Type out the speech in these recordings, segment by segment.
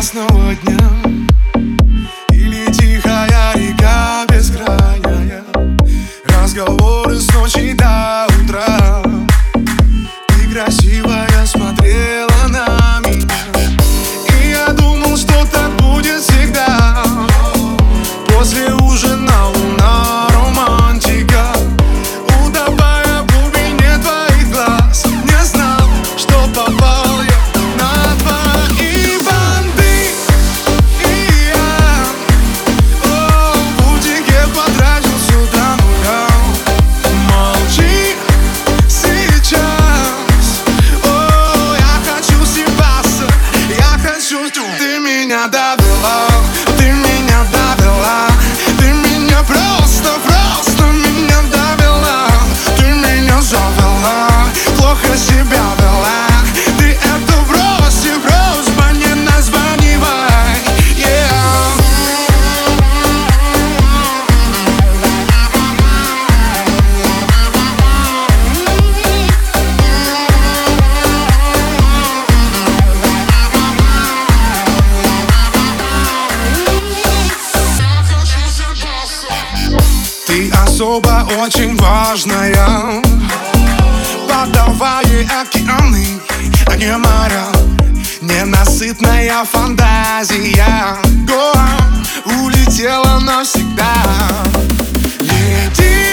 ясного дня. Особо очень важная. Подавай океаны, а не моря. Ненасытная фантазия. Гоа улетела навсегда. Лети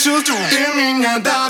shoes to give me a.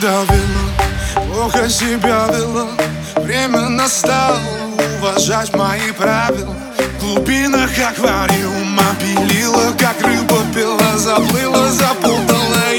давила, плохо себя вела. Время настало уважать мои правила. В глубинах аквариума пилила, как рыба пила Заплыла, запутала